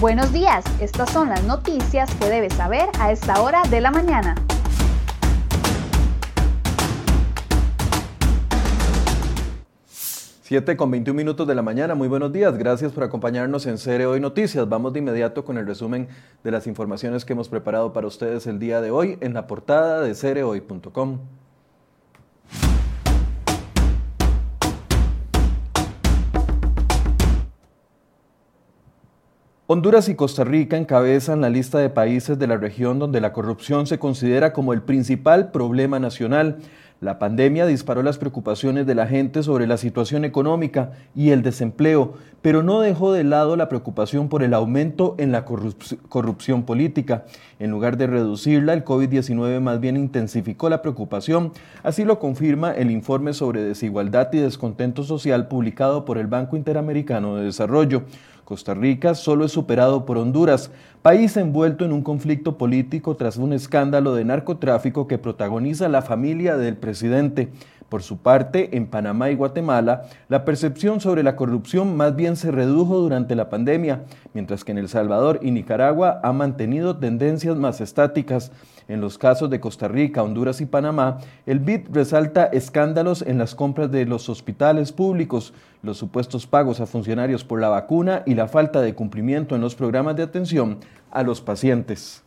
Buenos días, estas son las noticias que debes saber a esta hora de la mañana. Siete con 21 minutos de la mañana, muy buenos días, gracias por acompañarnos en Cere Hoy Noticias. Vamos de inmediato con el resumen de las informaciones que hemos preparado para ustedes el día de hoy en la portada de cerehoy.com. Honduras y Costa Rica encabezan la lista de países de la región donde la corrupción se considera como el principal problema nacional. La pandemia disparó las preocupaciones de la gente sobre la situación económica y el desempleo, pero no dejó de lado la preocupación por el aumento en la corrupción política. En lugar de reducirla, el COVID-19 más bien intensificó la preocupación. Así lo confirma el informe sobre desigualdad y descontento social publicado por el Banco Interamericano de Desarrollo. Costa Rica solo es superado por Honduras, país envuelto en un conflicto político tras un escándalo de narcotráfico que protagoniza la familia del presidente. Por su parte, en Panamá y Guatemala, la percepción sobre la corrupción más bien se redujo durante la pandemia, mientras que en El Salvador y Nicaragua ha mantenido tendencias más estáticas. En los casos de Costa Rica, Honduras y Panamá, el BID resalta escándalos en las compras de los hospitales públicos, los supuestos pagos a funcionarios por la vacuna y la falta de cumplimiento en los programas de atención a los pacientes.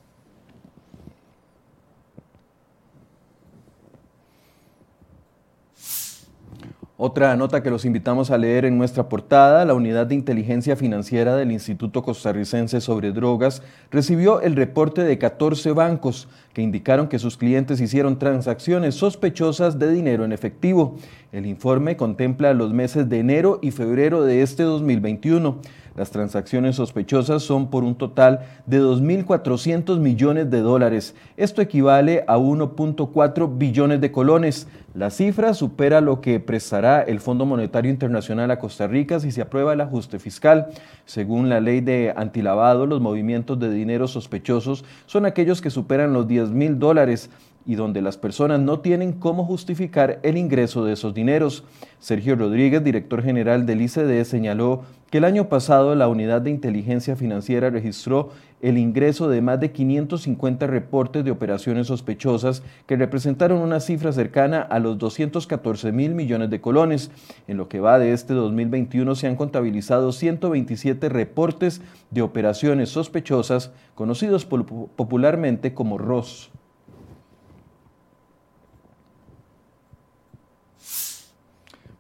Otra nota que los invitamos a leer en nuestra portada, la Unidad de Inteligencia Financiera del Instituto Costarricense sobre Drogas recibió el reporte de 14 bancos que indicaron que sus clientes hicieron transacciones sospechosas de dinero en efectivo. El informe contempla los meses de enero y febrero de este 2021. Las transacciones sospechosas son por un total de 2.400 millones de dólares. Esto equivale a 1.4 billones de colones. La cifra supera lo que prestará el Fondo Monetario Internacional a Costa Rica si se aprueba el ajuste fiscal. Según la ley de antilavado, los movimientos de dinero sospechosos son aquellos que superan los 10 mil dólares y donde las personas no tienen cómo justificar el ingreso de esos dineros. Sergio Rodríguez, director general del ICD, señaló que el año pasado la Unidad de Inteligencia Financiera registró el ingreso de más de 550 reportes de operaciones sospechosas que representaron una cifra cercana a los 214 mil millones de colones. En lo que va de este 2021 se han contabilizado 127 reportes de operaciones sospechosas conocidos popularmente como ROS.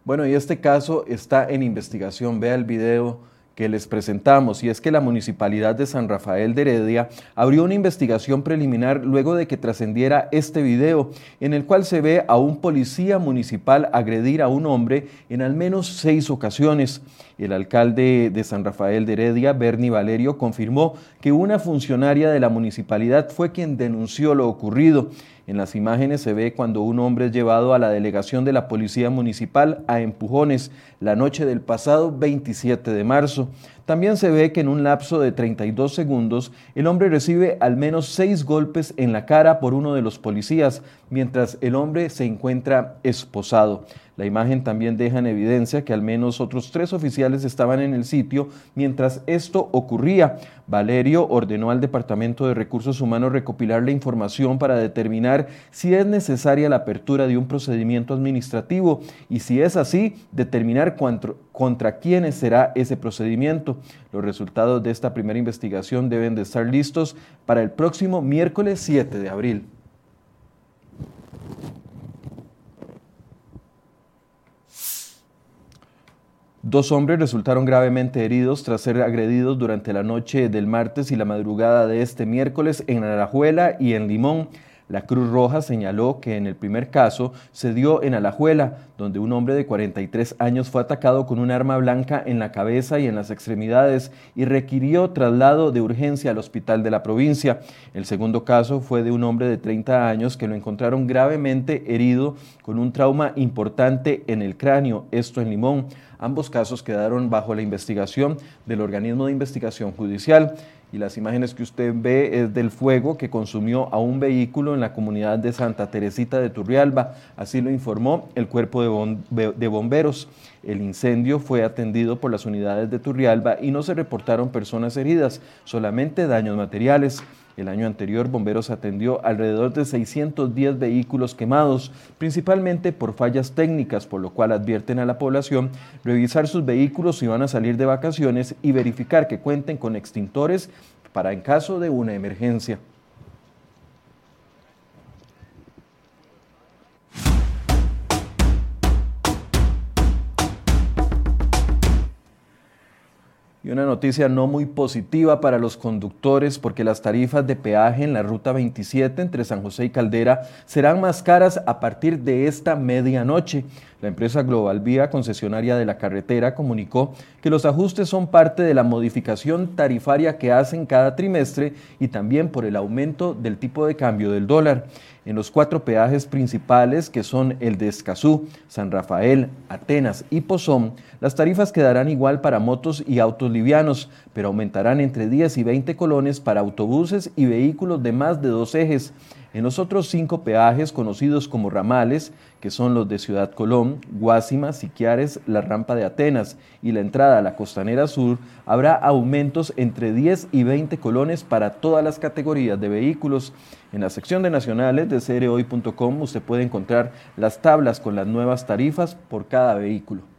Bueno, y este caso está en investigación. Vea el video que les presentamos y es que la Municipalidad de San Rafael de Heredia abrió una investigación preliminar luego de que trascendiera este video en el cual se ve a un policía municipal agredir a un hombre en al menos seis ocasiones. El alcalde de San Rafael de Heredia, Bernie Valerio, confirmó que una funcionaria de la municipalidad fue quien denunció lo ocurrido. En las imágenes se ve cuando un hombre es llevado a la delegación de la Policía Municipal a empujones la noche del pasado 27 de marzo. También se ve que en un lapso de 32 segundos el hombre recibe al menos seis golpes en la cara por uno de los policías, mientras el hombre se encuentra esposado. La imagen también deja en evidencia que al menos otros tres oficiales estaban en el sitio mientras esto ocurría. Valerio ordenó al Departamento de Recursos Humanos recopilar la información para determinar si es necesaria la apertura de un procedimiento administrativo y si es así, determinar contra quiénes será ese procedimiento. Los resultados de esta primera investigación deben de estar listos para el próximo miércoles 7 de abril. Dos hombres resultaron gravemente heridos tras ser agredidos durante la noche del martes y la madrugada de este miércoles en Alajuela y en Limón. La Cruz Roja señaló que en el primer caso se dio en Alajuela, donde un hombre de 43 años fue atacado con un arma blanca en la cabeza y en las extremidades y requirió traslado de urgencia al hospital de la provincia. El segundo caso fue de un hombre de 30 años que lo encontraron gravemente herido con un trauma importante en el cráneo, esto en Limón. Ambos casos quedaron bajo la investigación del organismo de investigación judicial. Y las imágenes que usted ve es del fuego que consumió a un vehículo en la comunidad de Santa Teresita de Turrialba. Así lo informó el cuerpo de, bomberos. El incendio fue atendido por las unidades de Turrialba y no se reportaron personas heridas, solamente daños materiales. El año anterior, Bomberos atendió alrededor de 610 vehículos quemados, principalmente por fallas técnicas, por lo cual advierten a la población revisar sus vehículos si van a salir de vacaciones y verificar que cuenten con extintores para en caso de una emergencia. Y una noticia no muy positiva para los conductores porque las tarifas de peaje en la ruta 27 entre San José y Caldera serán más caras a partir de esta medianoche. La empresa Global Vía, concesionaria de la carretera, comunicó que los ajustes son parte de la modificación tarifaria que hacen cada trimestre y también por el aumento del tipo de cambio del dólar en los cuatro peajes principales que son el de Escazú, San Rafael, Atenas y Pozón, las tarifas quedarán igual para motos y autos livianos, pero aumentarán entre 10 y 20 colones para autobuses y vehículos de más de dos ejes. En los otros cinco peajes conocidos como ramales, que son los de Ciudad Colón, Guásima, Siquiares, la rampa de Atenas y la entrada a la costanera sur, habrá aumentos entre 10 y 20 colones para todas las categorías de vehículos. En la sección de nacionales de cereoy.com usted puede encontrar las tablas con las nuevas tarifas por cada vehículo.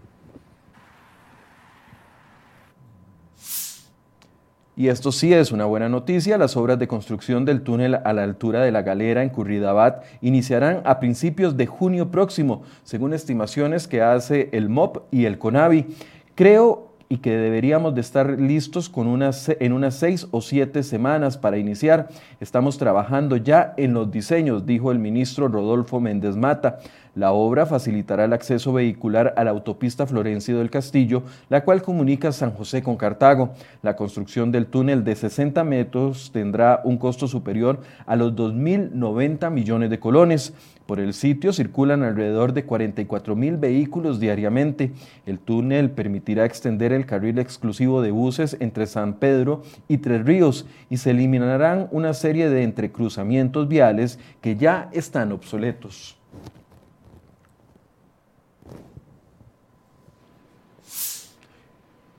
Y esto sí es una buena noticia, las obras de construcción del túnel a la altura de la galera en Curridabat iniciarán a principios de junio próximo, según estimaciones que hace el MOP y el CONAVI. Creo y que deberíamos de estar listos con unas, en unas seis o siete semanas para iniciar. Estamos trabajando ya en los diseños, dijo el ministro Rodolfo Méndez Mata. La obra facilitará el acceso vehicular a la autopista Florencio del Castillo, la cual comunica San José con Cartago. La construcción del túnel de 60 metros tendrá un costo superior a los 2.090 millones de colones. Por el sitio circulan alrededor de 44 mil vehículos diariamente. El túnel permitirá extender el carril exclusivo de buses entre San Pedro y Tres Ríos y se eliminarán una serie de entrecruzamientos viales que ya están obsoletos.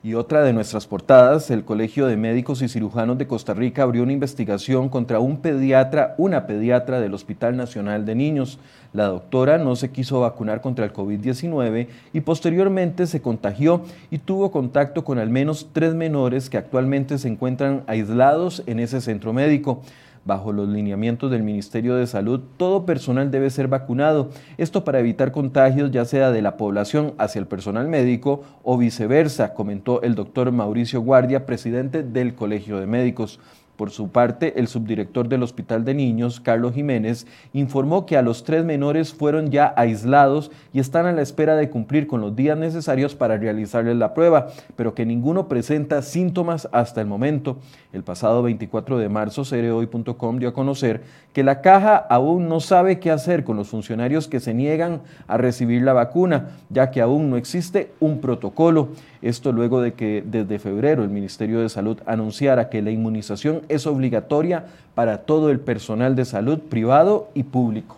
Y otra de nuestras portadas, el Colegio de Médicos y Cirujanos de Costa Rica abrió una investigación contra un pediatra, una pediatra del Hospital Nacional de Niños. La doctora no se quiso vacunar contra el COVID-19 y posteriormente se contagió y tuvo contacto con al menos tres menores que actualmente se encuentran aislados en ese centro médico. Bajo los lineamientos del Ministerio de Salud, todo personal debe ser vacunado, esto para evitar contagios ya sea de la población hacia el personal médico o viceversa, comentó el doctor Mauricio Guardia, presidente del Colegio de Médicos. Por su parte, el subdirector del Hospital de Niños, Carlos Jiménez, informó que a los tres menores fueron ya aislados y están a la espera de cumplir con los días necesarios para realizarles la prueba, pero que ninguno presenta síntomas hasta el momento. El pasado 24 de marzo, cereoy.com dio a conocer que la caja aún no sabe qué hacer con los funcionarios que se niegan a recibir la vacuna, ya que aún no existe un protocolo. Esto luego de que desde febrero el Ministerio de Salud anunciara que la inmunización es obligatoria para todo el personal de salud privado y público.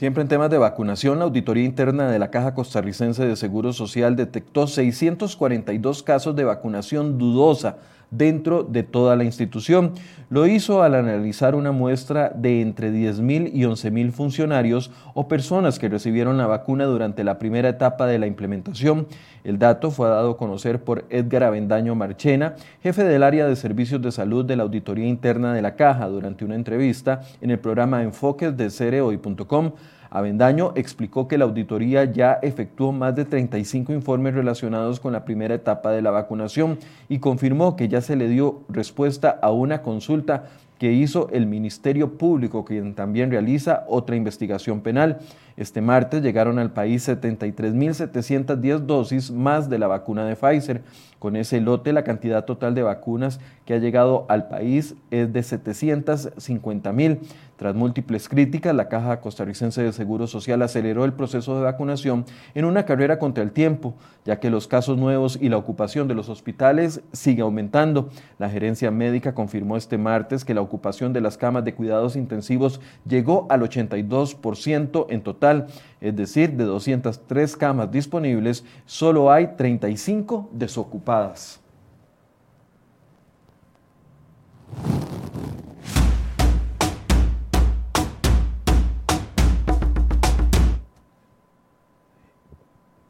Siempre en temas de vacunación, la Auditoría Interna de la Caja Costarricense de Seguro Social detectó 642 casos de vacunación dudosa dentro de toda la institución. Lo hizo al analizar una muestra de entre 10.000 y 11.000 funcionarios o personas que recibieron la vacuna durante la primera etapa de la implementación. El dato fue dado a conocer por Edgar Avendaño Marchena, jefe del área de servicios de salud de la Auditoría Interna de la Caja, durante una entrevista en el programa Enfoques de cereoy.com. Avendaño explicó que la auditoría ya efectuó más de 35 informes relacionados con la primera etapa de la vacunación y confirmó que ya se le dio respuesta a una consulta que hizo el Ministerio Público, quien también realiza otra investigación penal. Este martes llegaron al país 73.710 dosis más de la vacuna de Pfizer. Con ese lote, la cantidad total de vacunas que ha llegado al país es de 750.000. Tras múltiples críticas, la Caja Costarricense de Seguro Social aceleró el proceso de vacunación en una carrera contra el tiempo, ya que los casos nuevos y la ocupación de los hospitales sigue aumentando. La gerencia médica confirmó este martes que la ocupación de las camas de cuidados intensivos llegó al 82% en total, es decir, de 203 camas disponibles, solo hay 35 desocupadas.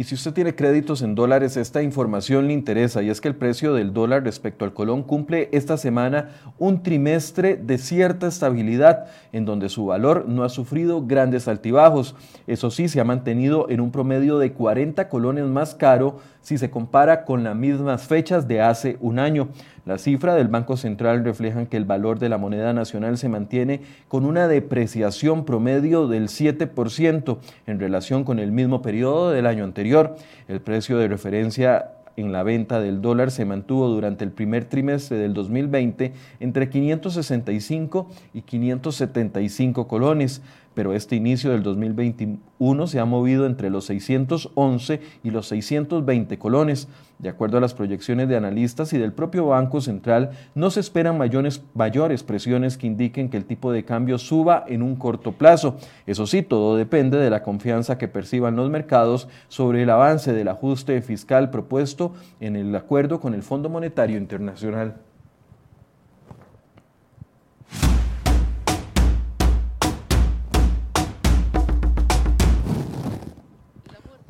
Y si usted tiene créditos en dólares, esta información le interesa y es que el precio del dólar respecto al colón cumple esta semana un trimestre de cierta estabilidad en donde su valor no ha sufrido grandes altibajos. Eso sí, se ha mantenido en un promedio de 40 colones más caro si se compara con las mismas fechas de hace un año. La cifra del Banco Central reflejan que el valor de la moneda nacional se mantiene con una depreciación promedio del 7% en relación con el mismo periodo del año anterior. El precio de referencia en la venta del dólar se mantuvo durante el primer trimestre del 2020 entre 565 y 575 colones, pero este inicio del 2021 se ha movido entre los 611 y los 620 colones. De acuerdo a las proyecciones de analistas y del propio Banco Central, no se esperan mayores, mayores presiones que indiquen que el tipo de cambio suba en un corto plazo. Eso sí, todo depende de la confianza que perciban los mercados sobre el avance del ajuste fiscal propuesto en el acuerdo con el Fondo Monetario Internacional.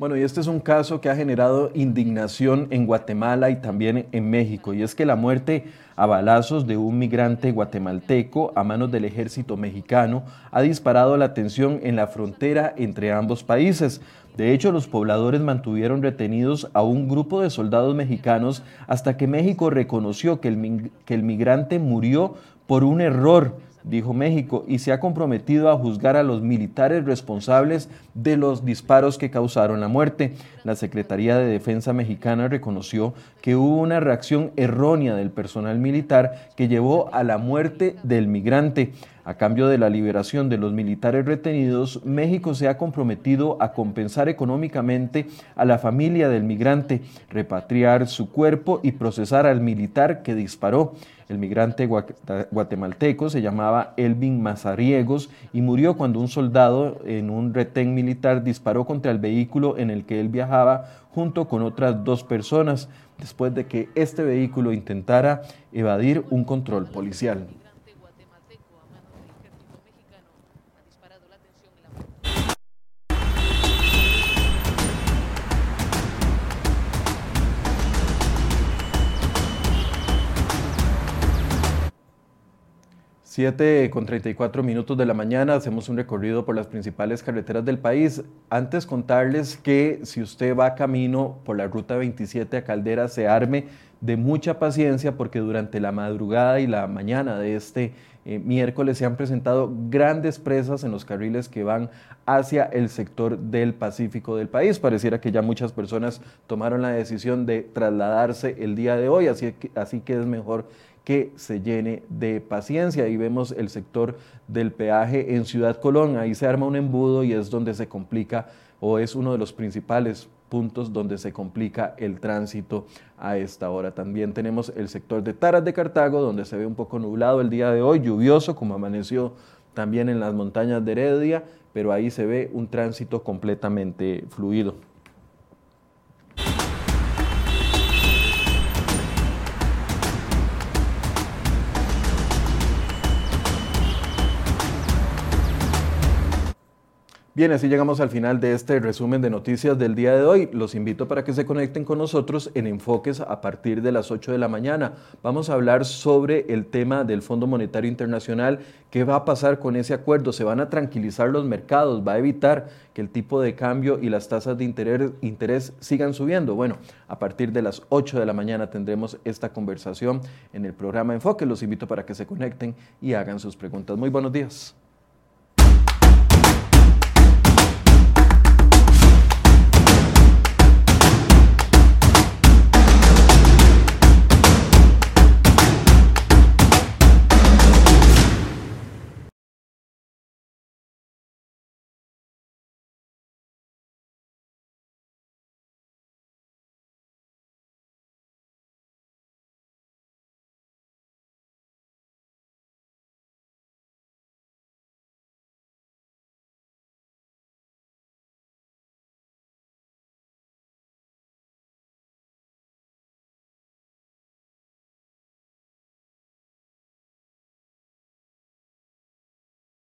Bueno, y este es un caso que ha generado indignación en Guatemala y también en México, y es que la muerte a balazos de un migrante guatemalteco a manos del ejército mexicano ha disparado la tensión en la frontera entre ambos países. De hecho, los pobladores mantuvieron retenidos a un grupo de soldados mexicanos hasta que México reconoció que el, que el migrante murió por un error dijo México, y se ha comprometido a juzgar a los militares responsables de los disparos que causaron la muerte. La Secretaría de Defensa mexicana reconoció que hubo una reacción errónea del personal militar que llevó a la muerte del migrante. A cambio de la liberación de los militares retenidos, México se ha comprometido a compensar económicamente a la familia del migrante, repatriar su cuerpo y procesar al militar que disparó. El migrante guatemalteco se llamaba Elvin Mazariegos y murió cuando un soldado en un retén militar disparó contra el vehículo en el que él viajaba junto con otras dos personas después de que este vehículo intentara evadir un control policial. 7 con 34 minutos de la mañana hacemos un recorrido por las principales carreteras del país. Antes contarles que si usted va camino por la ruta 27 a Caldera, se arme de mucha paciencia porque durante la madrugada y la mañana de este eh, miércoles se han presentado grandes presas en los carriles que van hacia el sector del Pacífico del país. Pareciera que ya muchas personas tomaron la decisión de trasladarse el día de hoy, así que, así que es mejor que se llene de paciencia. Ahí vemos el sector del peaje en Ciudad Colón, ahí se arma un embudo y es donde se complica o es uno de los principales puntos donde se complica el tránsito a esta hora. También tenemos el sector de Taras de Cartago, donde se ve un poco nublado el día de hoy, lluvioso, como amaneció también en las montañas de Heredia, pero ahí se ve un tránsito completamente fluido. Bien, así llegamos al final de este resumen de noticias del día de hoy. Los invito para que se conecten con nosotros en Enfoques a partir de las 8 de la mañana. Vamos a hablar sobre el tema del Fondo Monetario Internacional. ¿Qué va a pasar con ese acuerdo? ¿Se van a tranquilizar los mercados? ¿Va a evitar que el tipo de cambio y las tasas de interés, interés sigan subiendo? Bueno, a partir de las 8 de la mañana tendremos esta conversación en el programa Enfoque. Los invito para que se conecten y hagan sus preguntas. Muy buenos días.